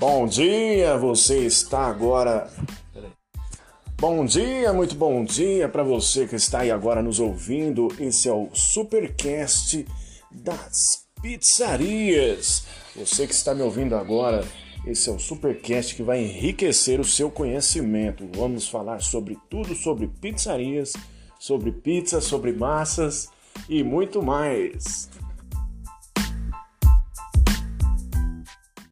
Bom dia, você está agora. Bom dia, muito bom dia para você que está aí agora nos ouvindo. Esse é o Supercast das Pizzarias. Você que está me ouvindo agora, esse é o Supercast que vai enriquecer o seu conhecimento. Vamos falar sobre tudo sobre pizzarias, sobre pizza, sobre massas e muito mais.